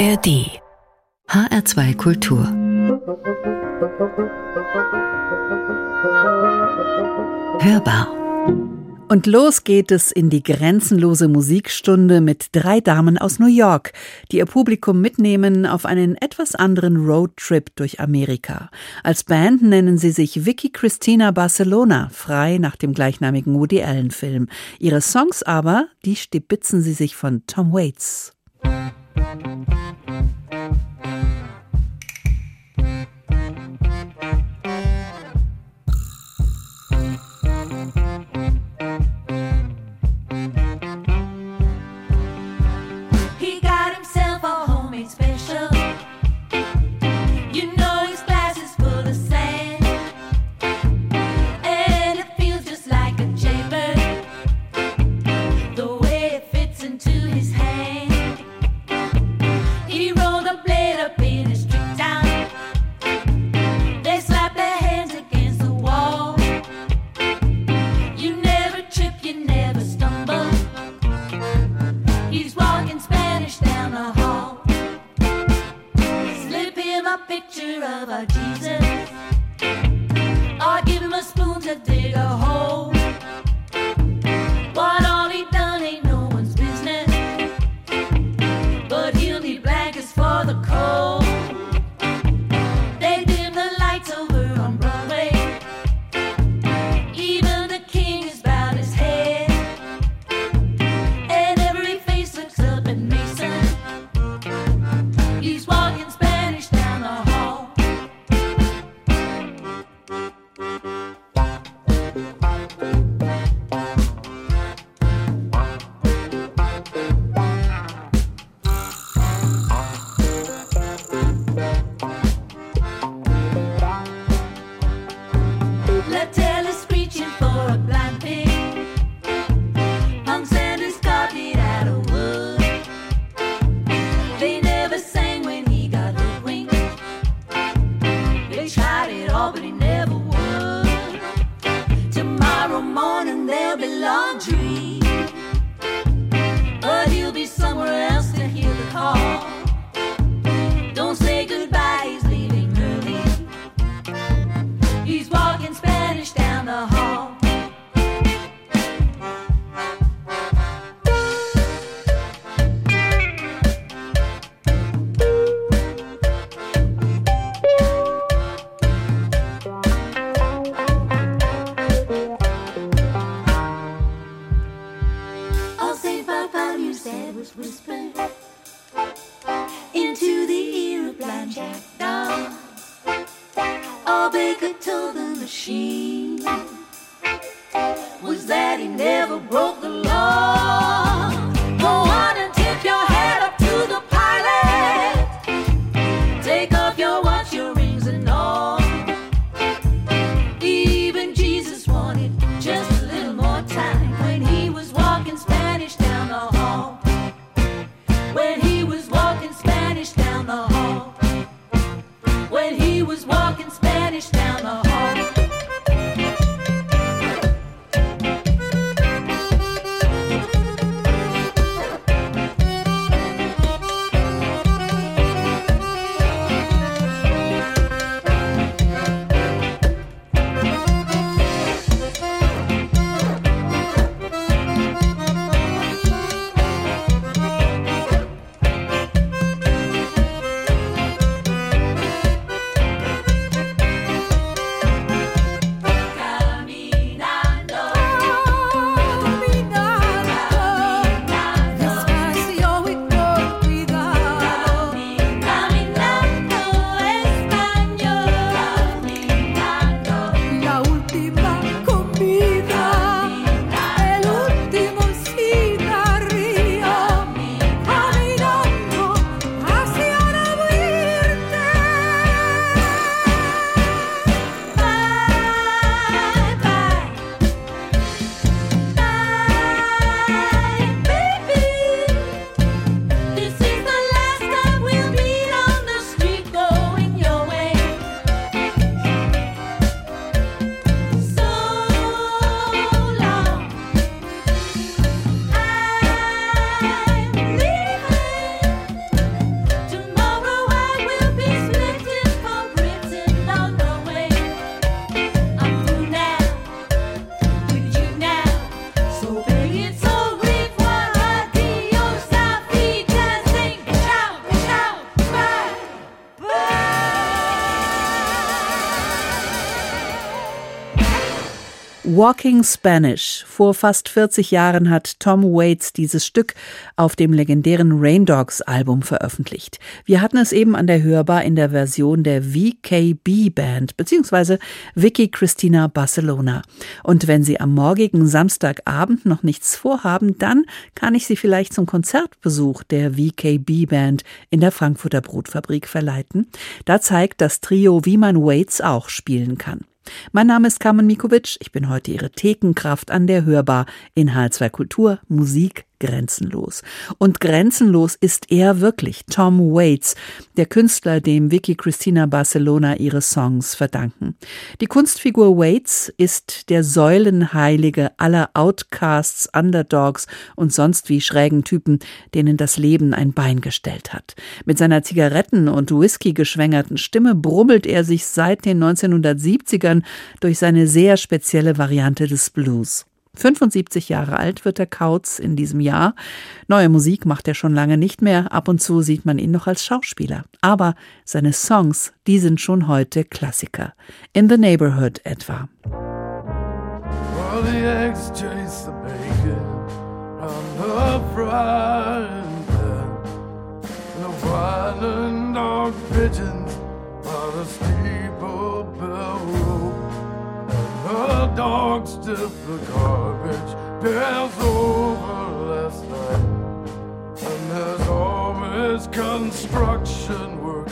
ARD HR2 Kultur Hörbar und los geht es in die grenzenlose Musikstunde mit drei Damen aus New York, die ihr Publikum mitnehmen auf einen etwas anderen Roadtrip durch Amerika. Als Band nennen sie sich Vicky Christina Barcelona, frei nach dem gleichnamigen Woody Allen Film. Ihre Songs aber, die stibitzen sie sich von Tom Waits. Thank you. Walking Spanish. Vor fast 40 Jahren hat Tom Waits dieses Stück auf dem legendären Rain Dogs Album veröffentlicht. Wir hatten es eben an der Hörbar in der Version der VKB Band bzw. Vicky Christina Barcelona. Und wenn Sie am morgigen Samstagabend noch nichts vorhaben, dann kann ich Sie vielleicht zum Konzertbesuch der VKB Band in der Frankfurter Brotfabrik verleiten. Da zeigt das Trio, wie man Waits auch spielen kann. Mein Name ist Carmen Mikovic. Ich bin heute Ihre Thekenkraft an der Hörbar in H2 Kultur, Musik, grenzenlos. Und grenzenlos ist er wirklich, Tom Waits, der Künstler, dem Vicky Christina Barcelona ihre Songs verdanken. Die Kunstfigur Waits ist der Säulenheilige aller Outcasts, Underdogs und sonst wie schrägen Typen, denen das Leben ein Bein gestellt hat. Mit seiner Zigaretten- und Whisky geschwängerten Stimme brummelt er sich seit den 1970ern durch seine sehr spezielle Variante des Blues. 75 Jahre alt wird der Kautz in diesem Jahr. Neue Musik macht er schon lange nicht mehr. Ab und zu sieht man ihn noch als Schauspieler. Aber seine Songs, die sind schon heute Klassiker. In the Neighborhood etwa. Well, The dog the garbage pails over last night. And there's always construction work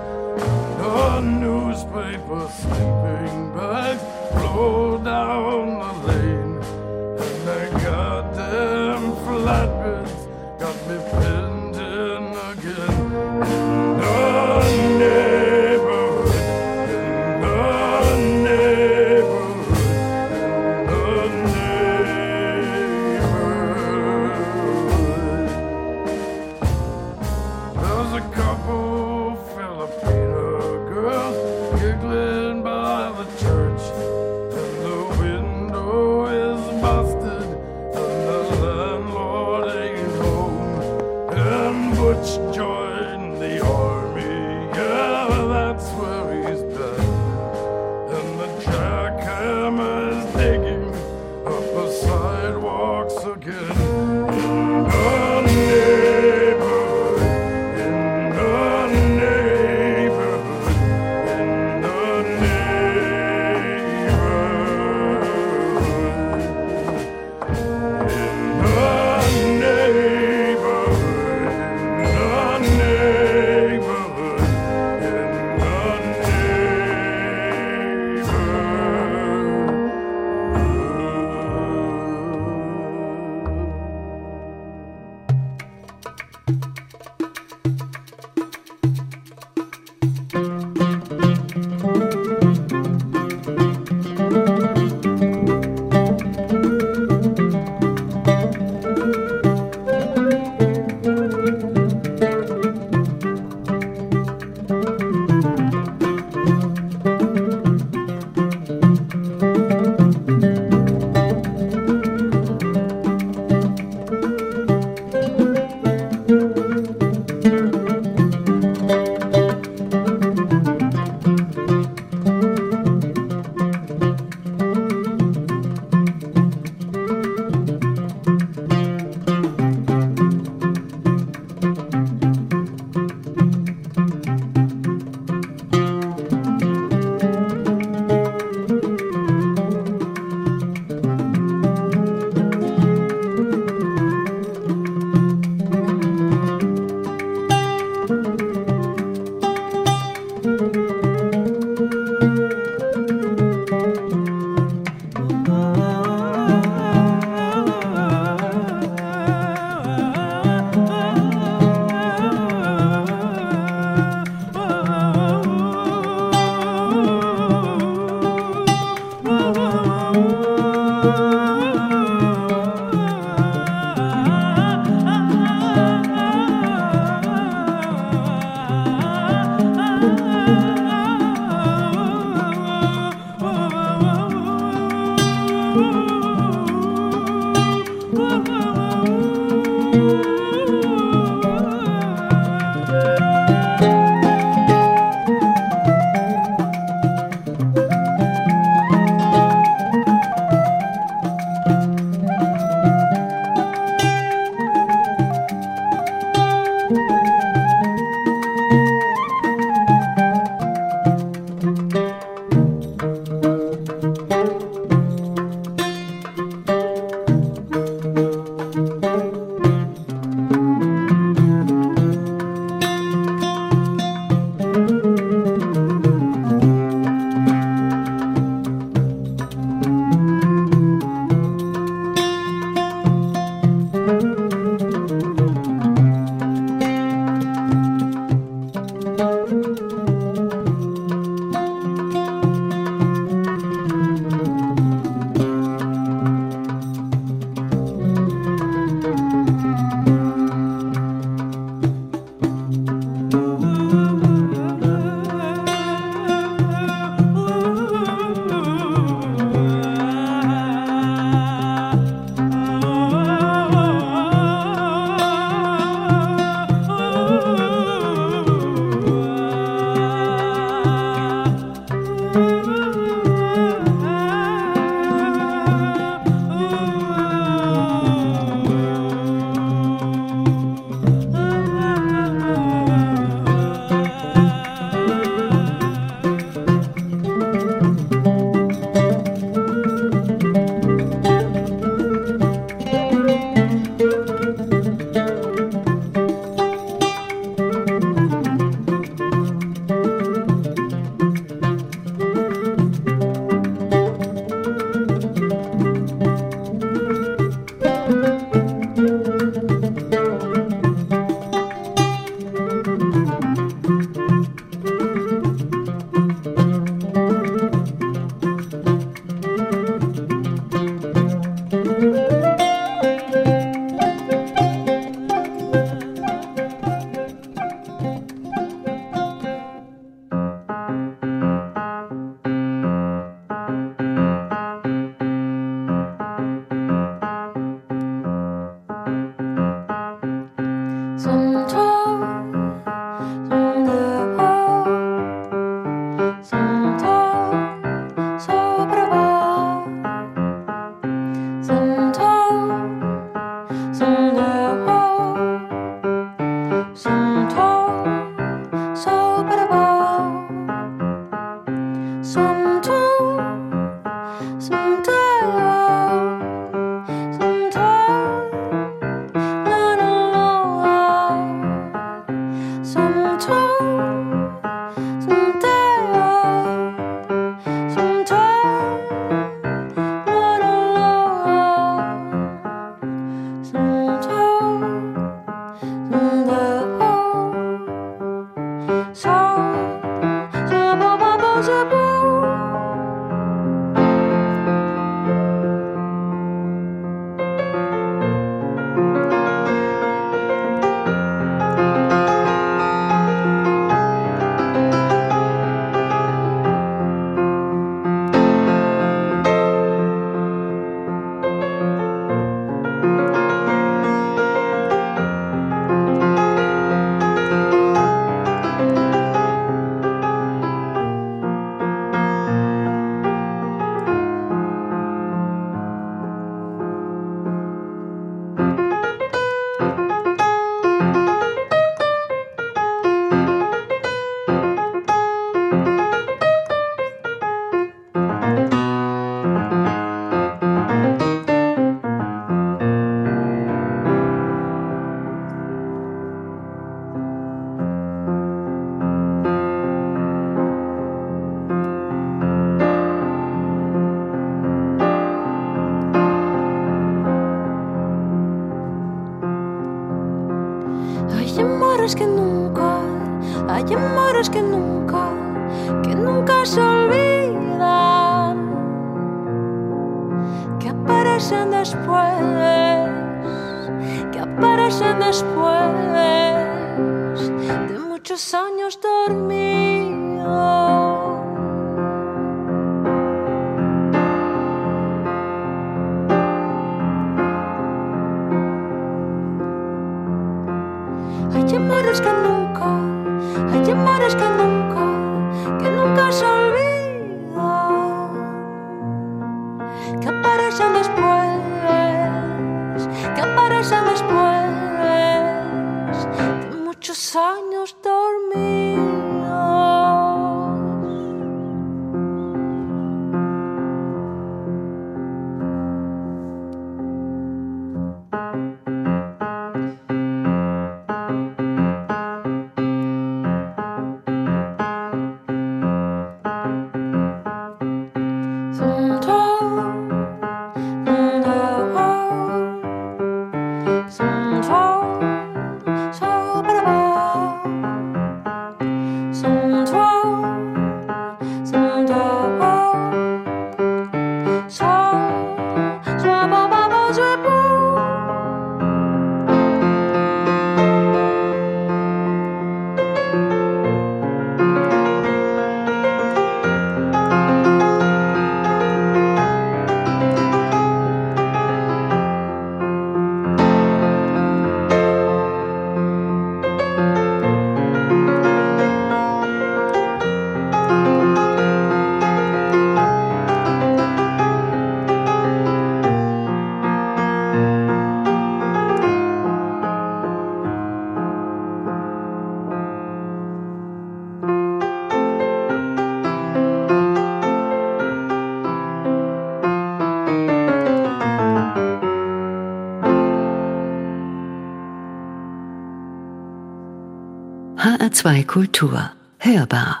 HR2 Kultur. Hörbar.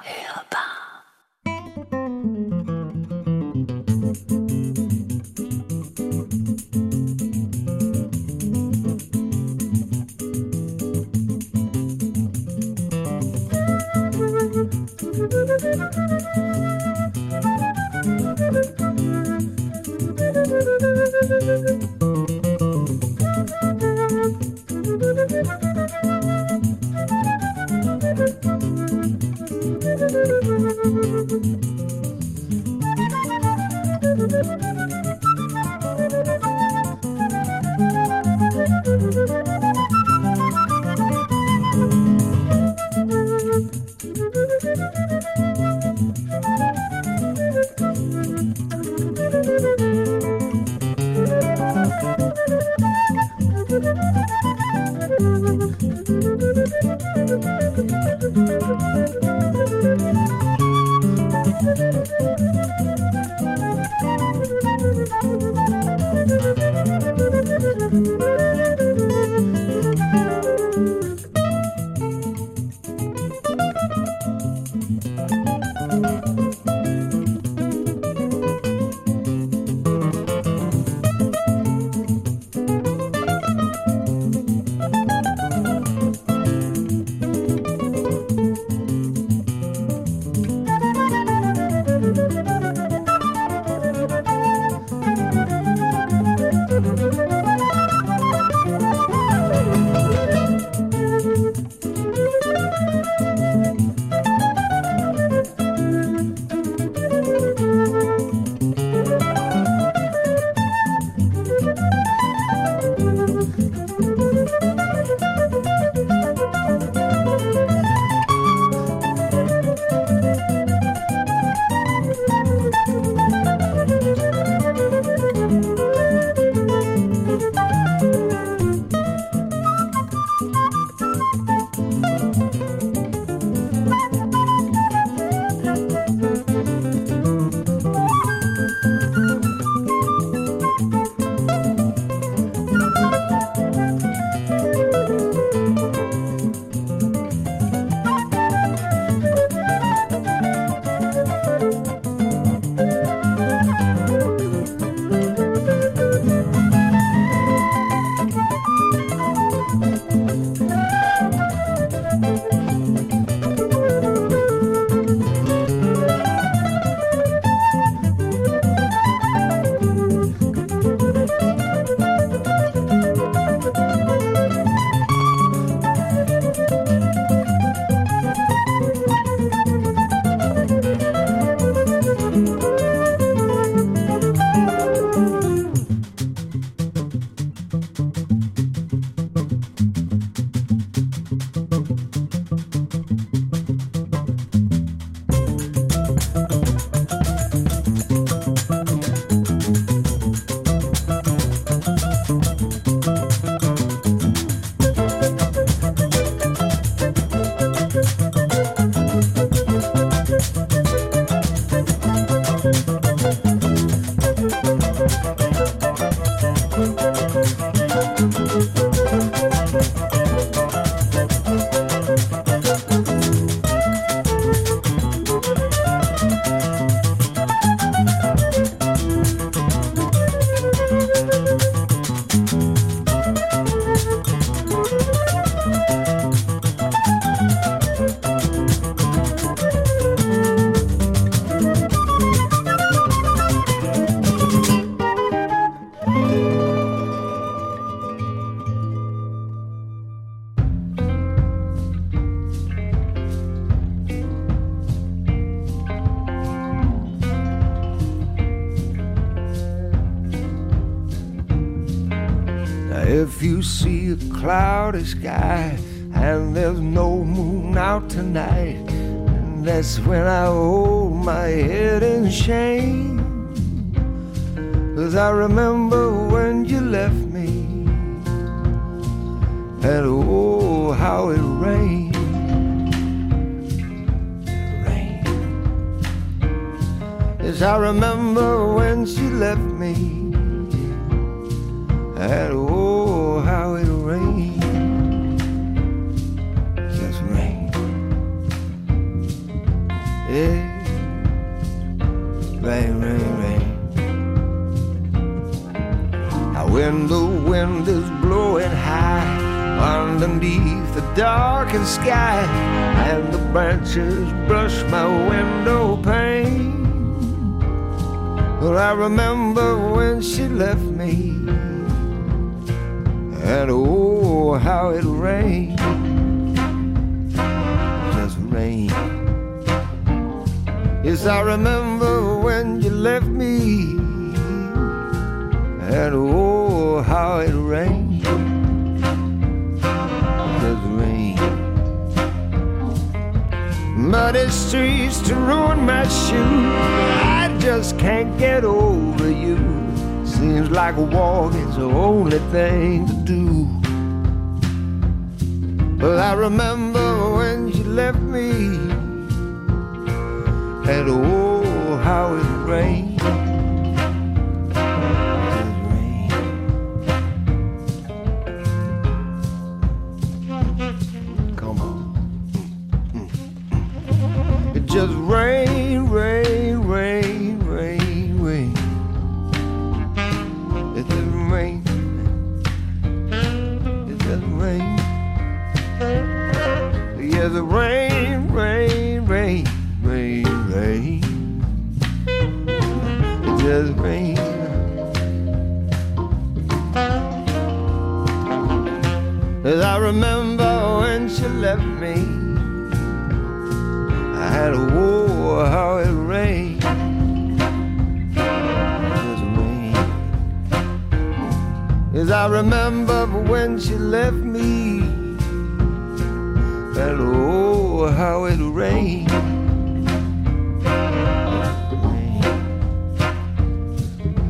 If you see a cloudy sky and there's no moon out tonight, that's when I hold my head in shame. Cause I remember when you left me, and oh, how it rained. It rained. Yes, I remember when she left me, and When the wind is blowing high underneath the darkened sky and the branches brush my window pane. Well, I remember when she left me, and oh, how it rained. Just rained. Yes, I remember when you left me, and oh, how it rains. Just rained. Muddy streets to ruin my shoes. I just can't get over you. Seems like walking's the only thing to do. But I remember when you left me, and oh, how it rained. Just rain, rain, remember when she left me. And oh, how it rained.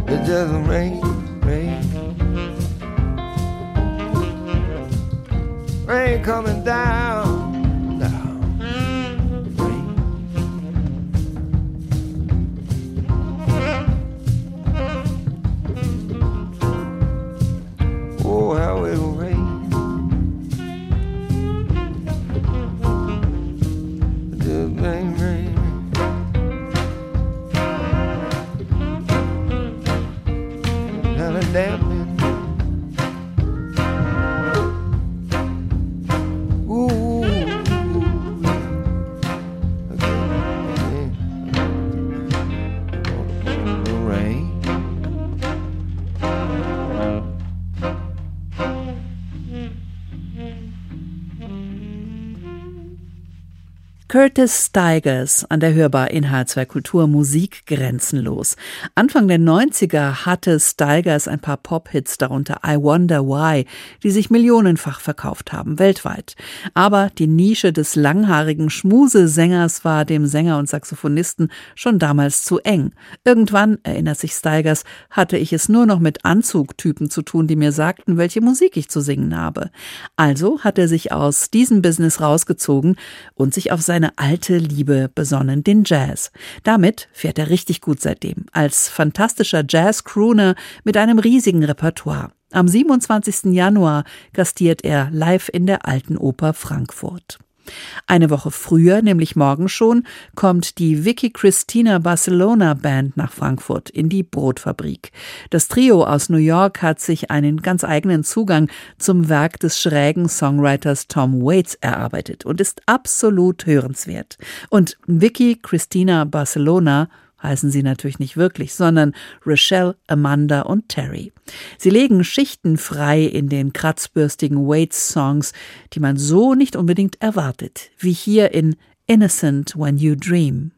It just rain, rain. Rain coming down, Curtis Stigers an der Hörbar in H2 Kultur Musik grenzenlos. Anfang der 90er hatte Stigers ein paar Pop-Hits, darunter I Wonder Why, die sich millionenfach verkauft haben, weltweit. Aber die Nische des langhaarigen Schmusesängers war dem Sänger und Saxophonisten schon damals zu eng. Irgendwann, erinnert sich Stigers, hatte ich es nur noch mit Anzugtypen zu tun, die mir sagten, welche Musik ich zu singen habe. Also hat er sich aus diesem Business rausgezogen und sich auf seine alte Liebe besonnen, den Jazz. Damit fährt er richtig gut seitdem, als fantastischer Jazz-Crooner mit einem riesigen Repertoire. Am 27. Januar gastiert er live in der Alten Oper Frankfurt. Eine Woche früher, nämlich morgen schon, kommt die Vicky Christina Barcelona Band nach Frankfurt in die Brotfabrik. Das Trio aus New York hat sich einen ganz eigenen Zugang zum Werk des schrägen Songwriters Tom Waits erarbeitet und ist absolut hörenswert. Und Vicky Christina Barcelona heißen sie natürlich nicht wirklich, sondern Rochelle, Amanda und Terry. Sie legen Schichten frei in den kratzbürstigen Waits-Songs, die man so nicht unbedingt erwartet, wie hier in Innocent When You Dream.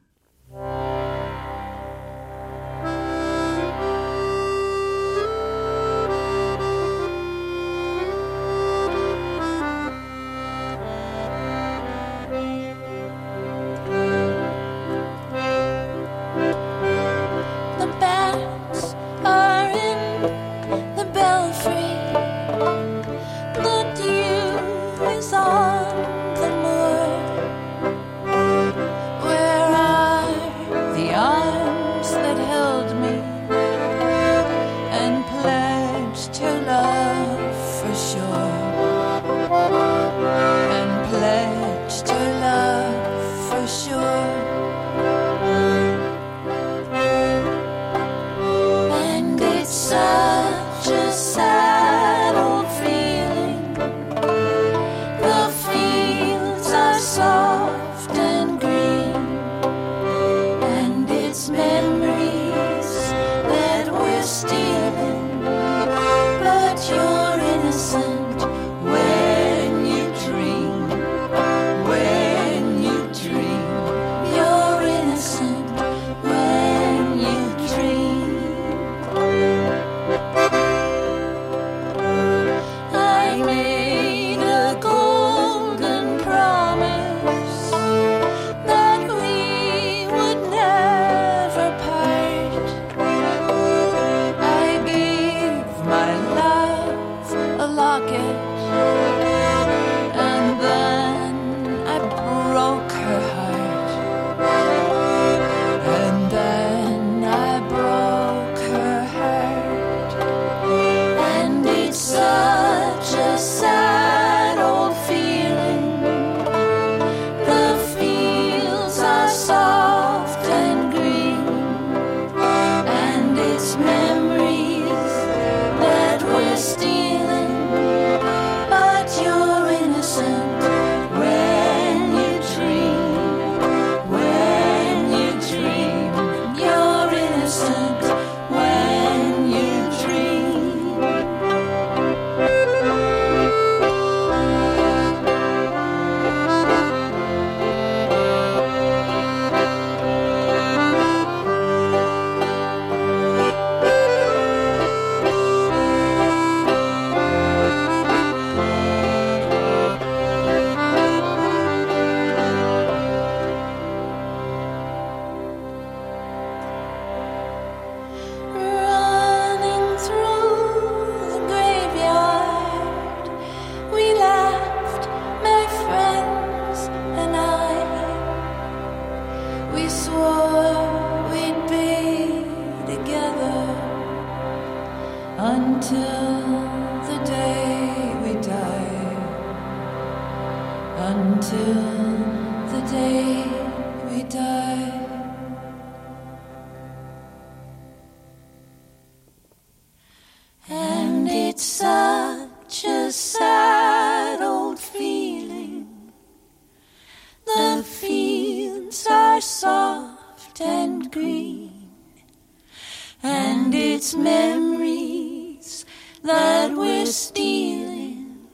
That we're stealing.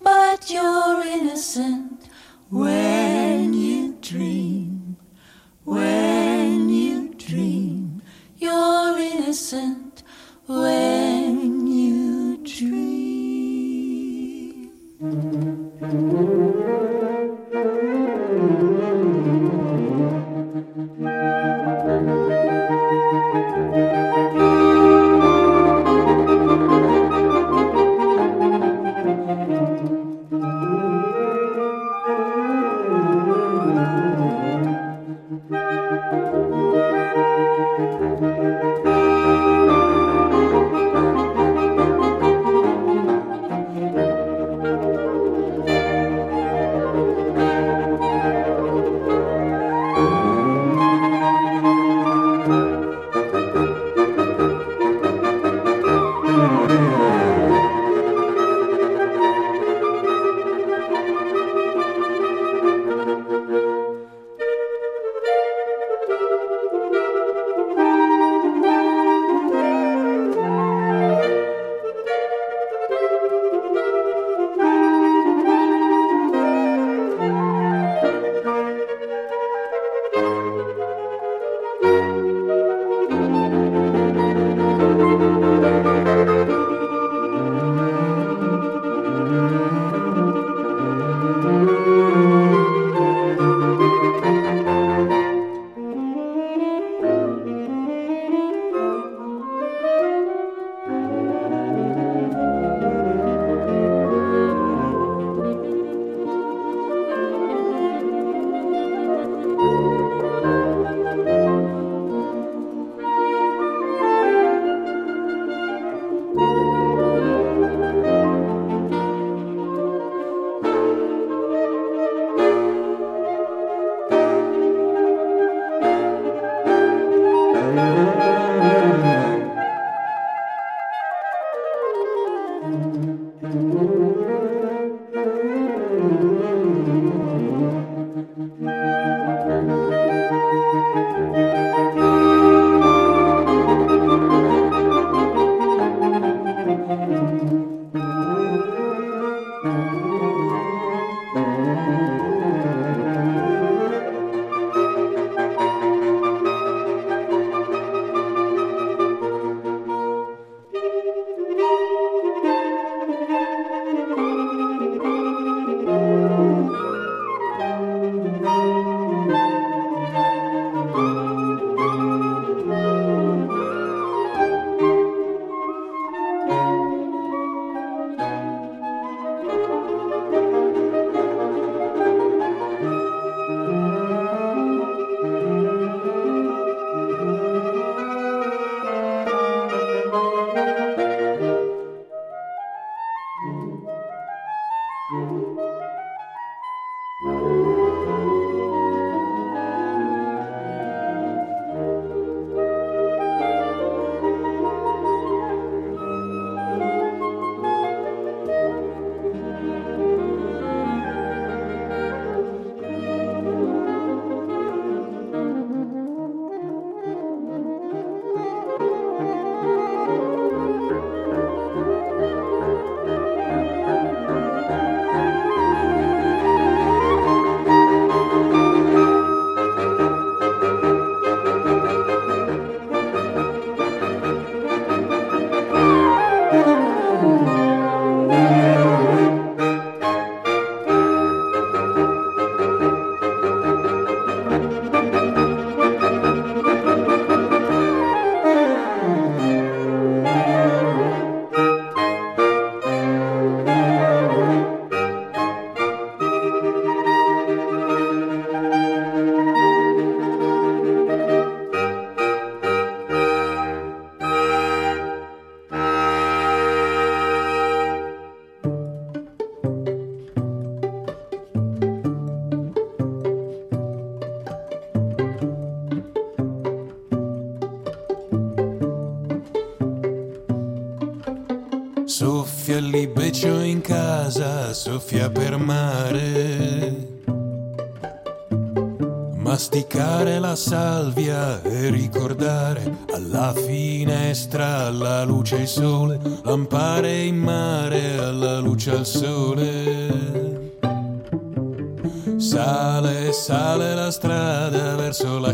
But you're innocent when you dream, when you dream. You're innocent when you dream.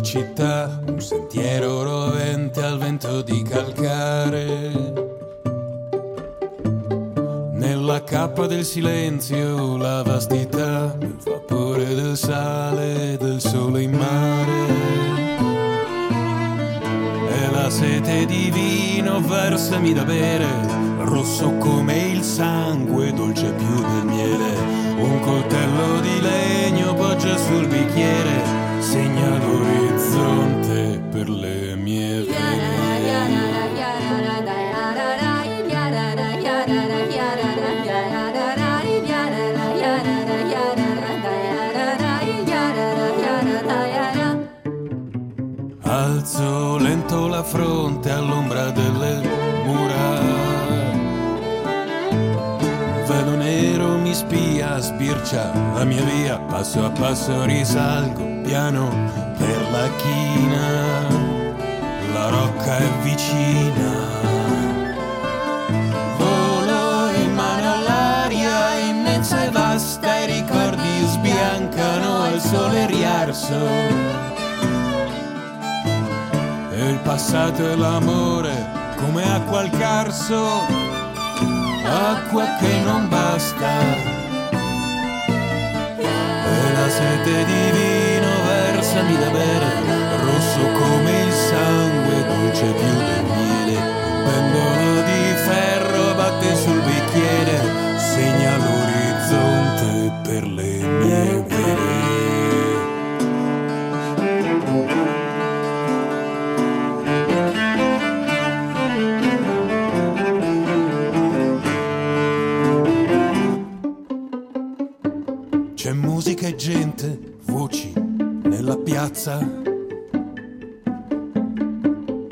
Città, un sentiero rovente al vento di calcare. Nella cappa del silenzio la vastità, il vapore del sale, del sole in mare. E la sete di vino versami da bere, rosso come il sangue, dolce più del miele. Un coltello di legno poggia sul bicchiere, Lento la fronte all'ombra delle mura. Velo nero mi spia, sbircia la mia via. Passo a passo risalgo piano per la china. La rocca è vicina. Volo in mano all'aria immensa e vasta. I ricordi sbiancano al sole riarso. Il passato e l'amore come acqua al carso, acqua che non basta. E la sete di vino versami da bere, rosso come il sangue, dolce più del miele. Pendolo di ferro batte sul bicchiere, segna l'orizzonte per le mie vene. Piazza.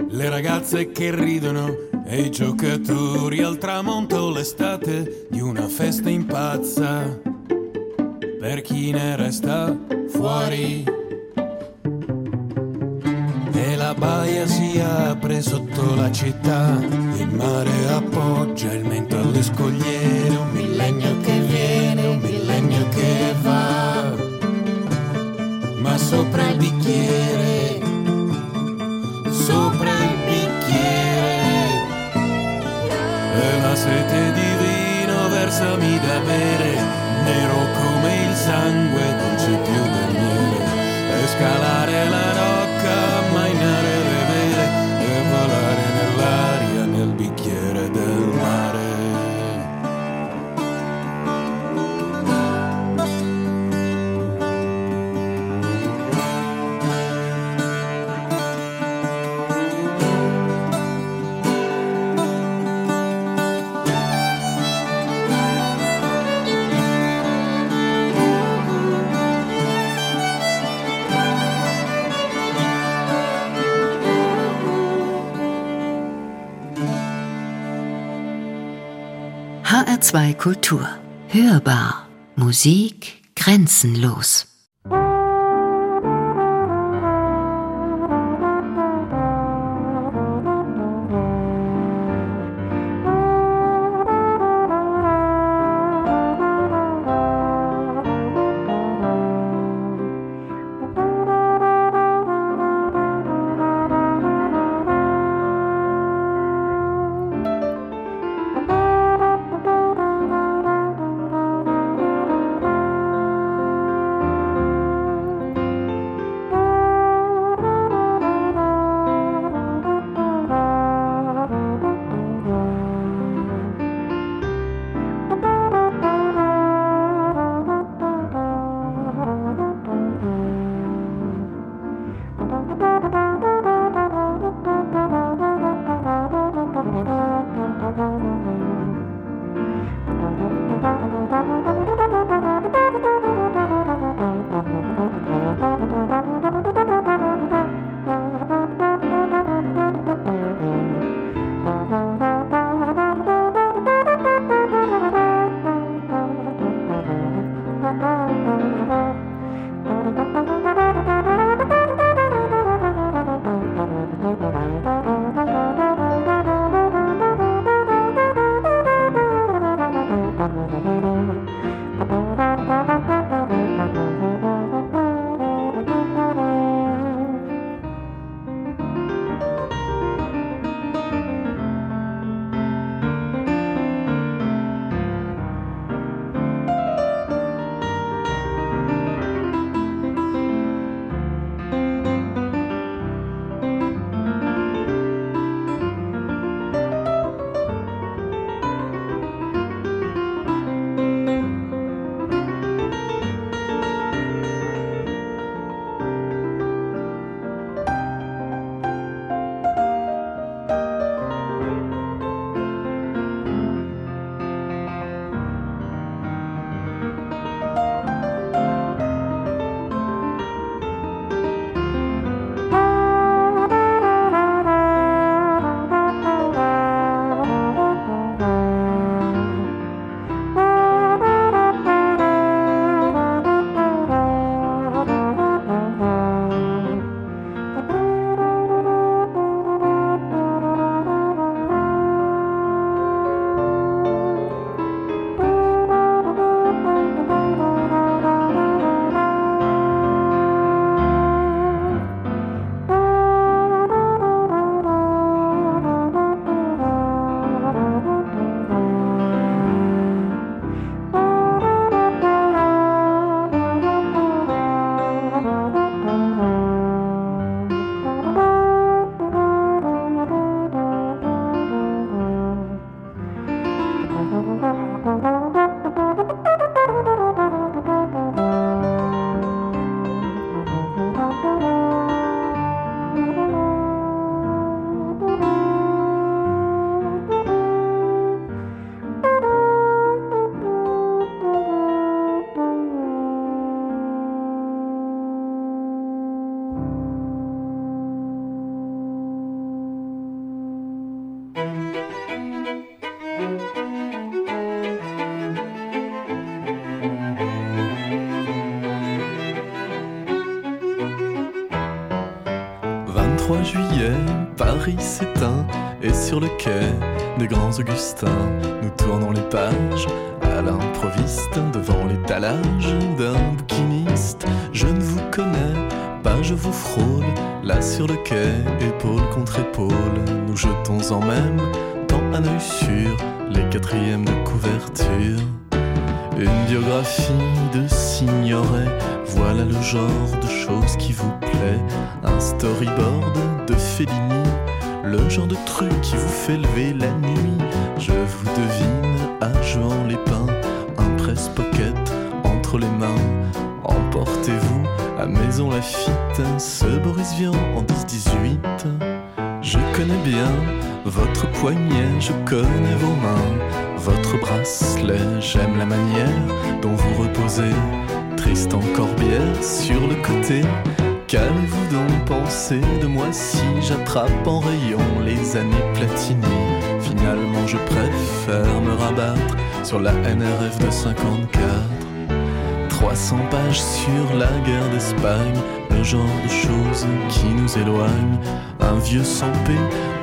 Le ragazze che ridono e i giocatori al tramonto l'estate di una festa in pazza. Per chi ne resta fuori. E la baia si apre sotto la città, il mare appoggia il mento alle scogliere, un millennio bicchiere, sopra il bicchiere, e la sete di vino versami da bere, nero come il sangue, dolce più del miele, e scalare la Kultur. Hörbar. Musik grenzenlos. S'éteint et sur le quai des grands Augustins, nous tournons les pages à l'improviste devant l'étalage d'un bouquiniste. Je ne vous connais pas, je vous frôle là sur le quai, épaule contre épaule. Nous jetons en même temps un œil sur les quatrièmes de couverture. Une biographie de Signoret, voilà le genre de choses qui vous plaît. Un storyboard de Fellini, le genre de truc qui vous fait lever la nuit. Je vous devine à jouant les pins, un presse-pocket entre les mains. Emportez-vous à Maison Lafitte, ce Boris Vian en 10-18. Je connais bien votre poignet, je connais vos mains, votre bracelet, j'aime la manière dont vous reposez. Tristan Corbière sur le côté. Qu'allez-vous donc penser de moi si j'attrape en rayon les années Platini Finalement, je préfère me rabattre sur la NRF de 54. 300 pages sur la guerre d'Espagne, le genre de choses qui nous éloignent. Un vieux sans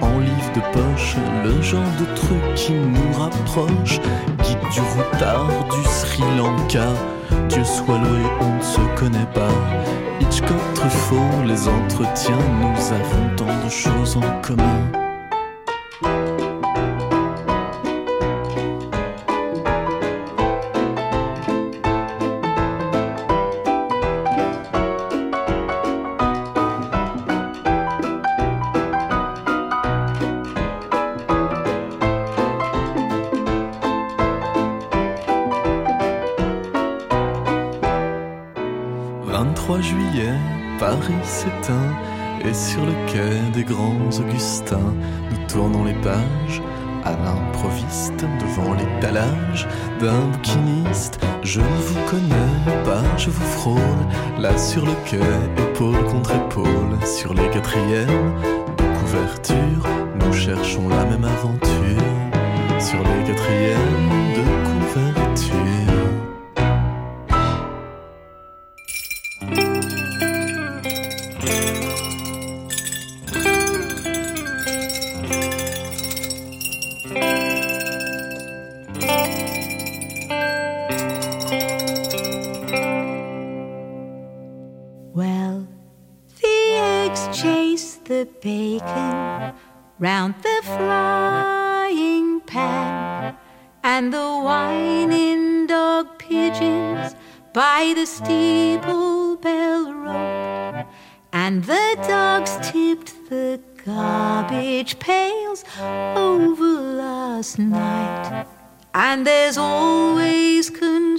en livre de poche, le genre de truc qui nous rapproche. Guide du routard du Sri Lanka, Dieu soit loué, on ne se connaît pas. Hitchcock, Truffaut, les entretiens, nous avons tant de choses en commun. Et sur le quai des grands Augustins, nous tournons les pages à l'improviste devant l'étalage d'un bouquiniste. Je ne vous connais pas, je vous frôle là sur le quai, épaule contre épaule, sur les quatrièmes de couverture. Nous cherchons la même aventure sur les quatrièmes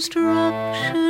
construction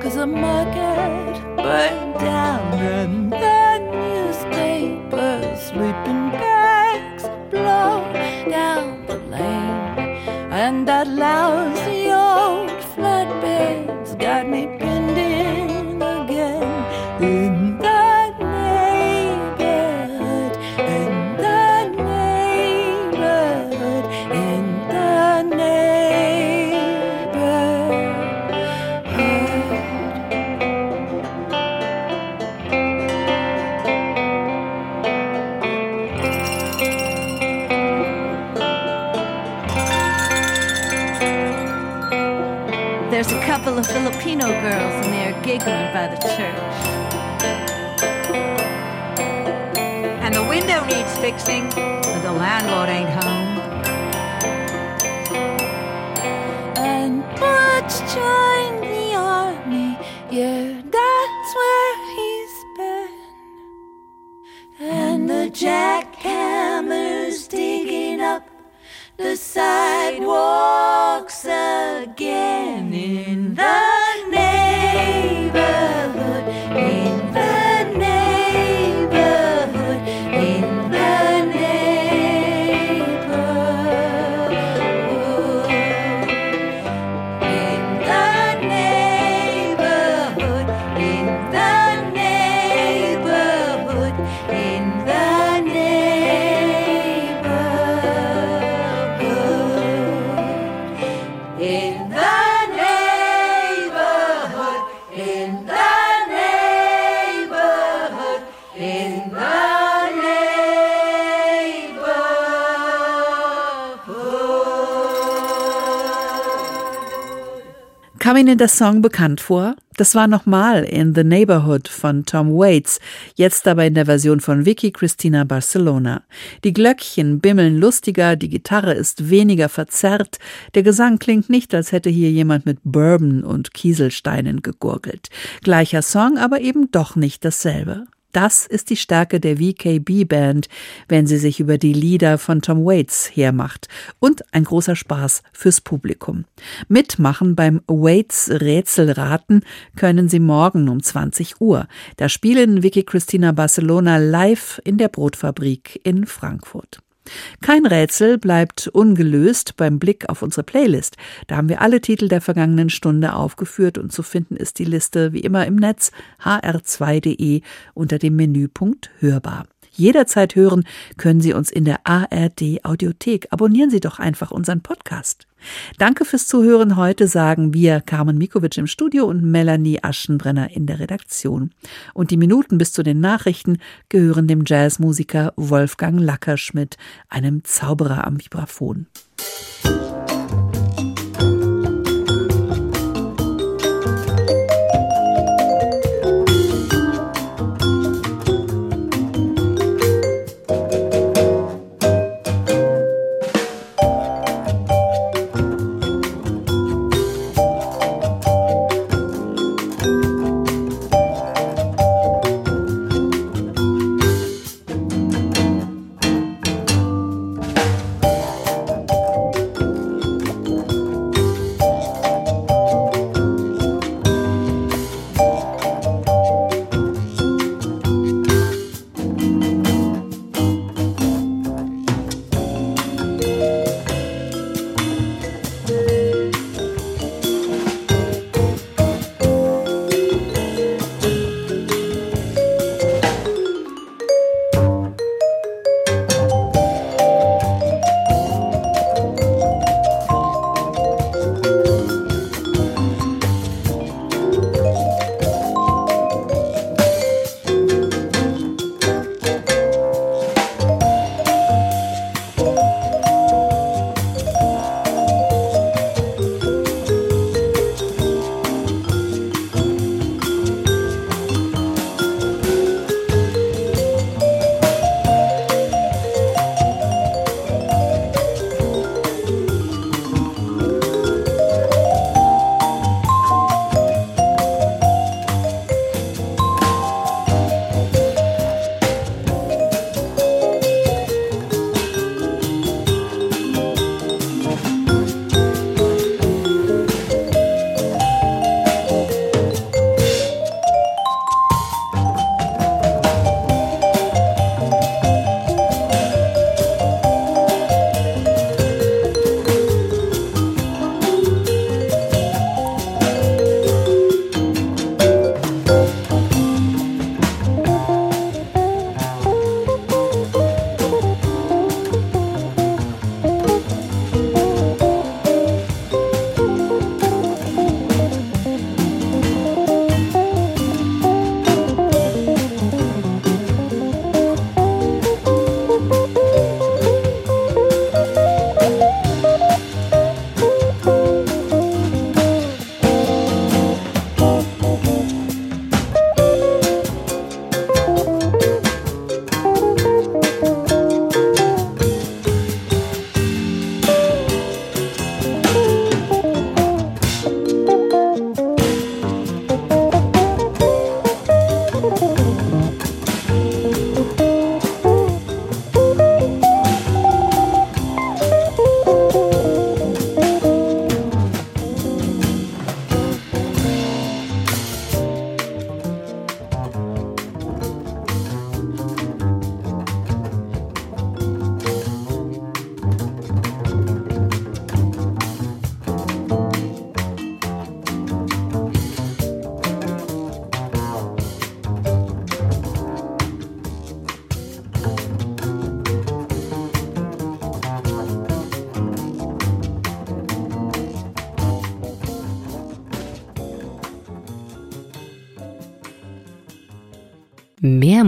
cause the market burned down and the newspapers, sleeping bags blow down the lane. And that loud girls and they're giggling by the church. And the window needs fixing, but the landlord ain't home. Kam Ihnen der Song bekannt vor? Das war nochmal in The Neighborhood von Tom Waits, jetzt aber in der Version von Vicky Cristina Barcelona. Die Glöckchen bimmeln lustiger, die Gitarre ist weniger verzerrt, der Gesang klingt nicht, als hätte hier jemand mit Bourbon und Kieselsteinen gegurgelt. Gleicher Song, aber eben doch nicht dasselbe. Das ist die Stärke der VKB Band, wenn sie sich über die Lieder von Tom Waits hermacht. Und ein großer Spaß fürs Publikum. Mitmachen beim Waits Rätselraten können Sie morgen um 20 Uhr. Da spielen Vicky Christina Barcelona live in der Brotfabrik in Frankfurt. Kein Rätsel bleibt ungelöst beim Blick auf unsere Playlist. Da haben wir alle Titel der vergangenen Stunde aufgeführt und zu finden ist die Liste wie immer im Netz hr2.de unter dem Menüpunkt Hörbar. Jederzeit hören können Sie uns in der ARD Audiothek. Abonnieren Sie doch einfach unseren Podcast. Danke fürs Zuhören. Heute sagen wir Carmen Mikovic im Studio und Melanie Aschenbrenner in der Redaktion. Und die Minuten bis zu den Nachrichten gehören dem Jazzmusiker Wolfgang Lackerschmidt, einem Zauberer am Vibraphon.